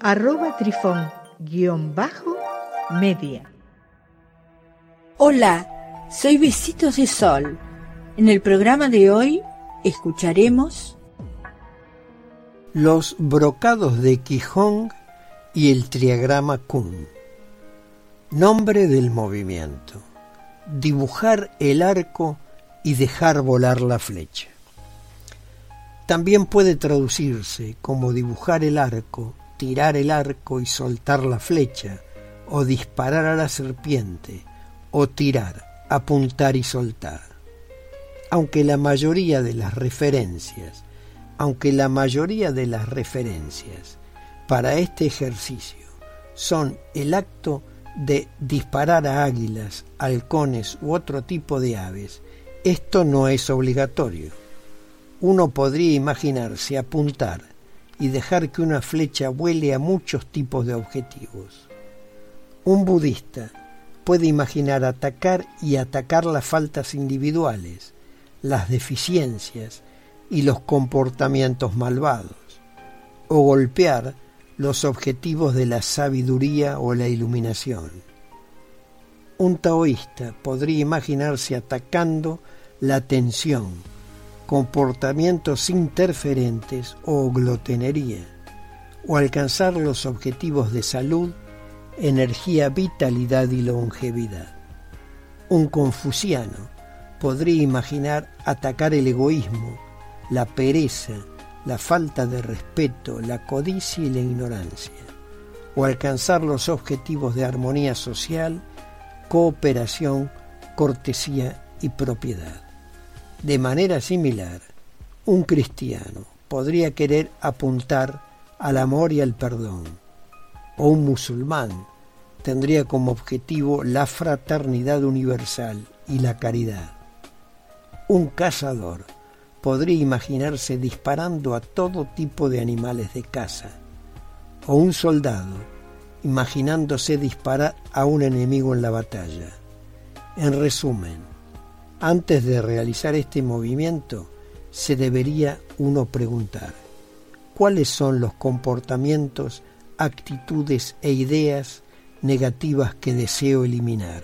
arroba trifón-media. Hola, soy Besitos de Sol. En el programa de hoy escucharemos los brocados de Quijón y el triagrama Kun. Nombre del movimiento. Dibujar el arco y dejar volar la flecha. También puede traducirse como dibujar el arco, tirar el arco y soltar la flecha, o disparar a la serpiente, o tirar, apuntar y soltar. Aunque la mayoría de las referencias, aunque la mayoría de las referencias para este ejercicio son el acto de disparar a águilas, halcones u otro tipo de aves, esto no es obligatorio. Uno podría imaginarse apuntar y dejar que una flecha vuele a muchos tipos de objetivos. Un budista puede imaginar atacar y atacar las faltas individuales, las deficiencias y los comportamientos malvados, o golpear los objetivos de la sabiduría o la iluminación. Un taoísta podría imaginarse atacando la tensión, comportamientos interferentes o glotenería, o alcanzar los objetivos de salud, energía, vitalidad y longevidad. Un confuciano podría imaginar atacar el egoísmo, la pereza, la falta de respeto, la codicia y la ignorancia, o alcanzar los objetivos de armonía social, cooperación, cortesía y propiedad. De manera similar, un cristiano podría querer apuntar al amor y al perdón, o un musulmán tendría como objetivo la fraternidad universal y la caridad. Un cazador podría imaginarse disparando a todo tipo de animales de caza, o un soldado imaginándose disparar a un enemigo en la batalla. En resumen, antes de realizar este movimiento, se debería uno preguntar, ¿cuáles son los comportamientos, actitudes e ideas negativas que deseo eliminar?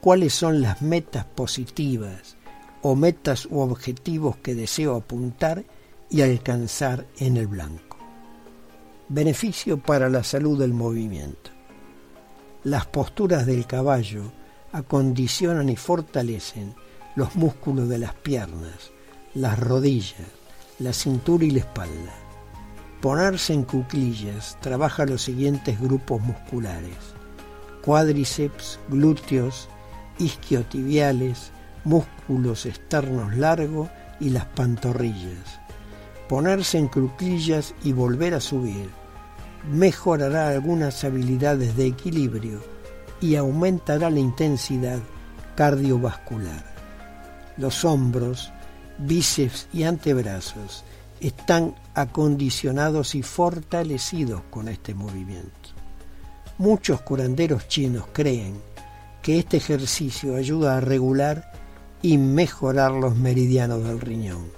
¿Cuáles son las metas positivas, o metas u objetivos que deseo apuntar y alcanzar en el blanco. Beneficio para la salud del movimiento. Las posturas del caballo acondicionan y fortalecen los músculos de las piernas, las rodillas, la cintura y la espalda. Ponerse en cuclillas trabaja los siguientes grupos musculares: cuádriceps, glúteos, isquiotibiales, músculos externos largos y las pantorrillas. Ponerse en cruclillas y volver a subir mejorará algunas habilidades de equilibrio y aumentará la intensidad cardiovascular. Los hombros, bíceps y antebrazos están acondicionados y fortalecidos con este movimiento. Muchos curanderos chinos creen que este ejercicio ayuda a regular y mejorar los meridianos del riñón.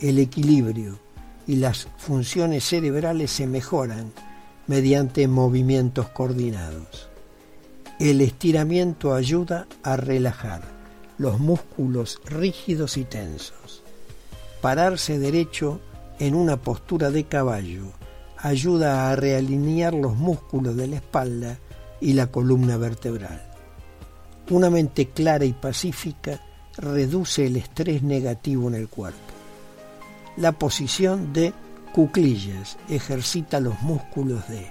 El equilibrio y las funciones cerebrales se mejoran mediante movimientos coordinados. El estiramiento ayuda a relajar los músculos rígidos y tensos. Pararse derecho en una postura de caballo ayuda a realinear los músculos de la espalda y la columna vertebral. Una mente clara y pacífica reduce el estrés negativo en el cuerpo. La posición de cuclillas ejercita los músculos de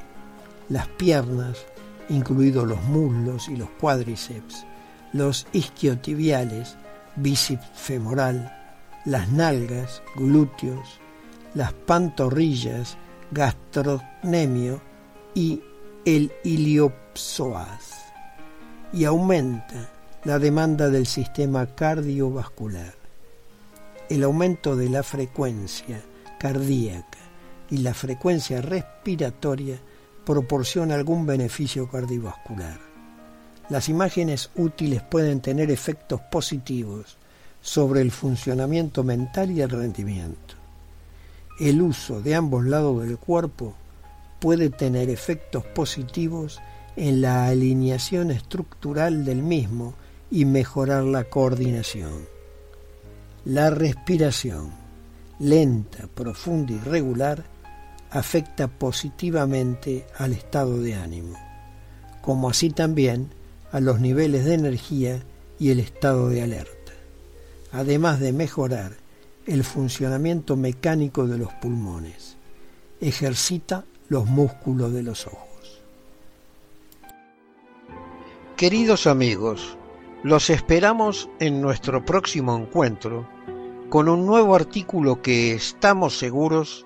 las piernas, incluidos los muslos y los cuádriceps, los isquiotibiales, bíceps femoral, las nalgas, glúteos, las pantorrillas, gastrocnemio, y el iliopsoas y aumenta la demanda del sistema cardiovascular. El aumento de la frecuencia cardíaca y la frecuencia respiratoria proporciona algún beneficio cardiovascular. Las imágenes útiles pueden tener efectos positivos sobre el funcionamiento mental y el rendimiento. El uso de ambos lados del cuerpo puede tener efectos positivos en la alineación estructural del mismo y mejorar la coordinación. La respiración, lenta, profunda y regular, afecta positivamente al estado de ánimo, como así también a los niveles de energía y el estado de alerta, además de mejorar el funcionamiento mecánico de los pulmones. Ejercita los músculos de los ojos. Queridos amigos, los esperamos en nuestro próximo encuentro con un nuevo artículo que estamos seguros